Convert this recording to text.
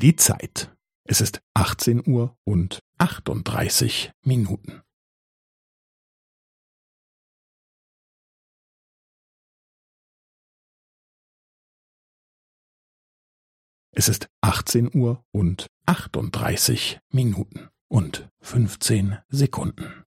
Die Zeit. Es ist 18 Uhr und 38 Minuten. Es ist 18 Uhr und 38 Minuten und 15 Sekunden.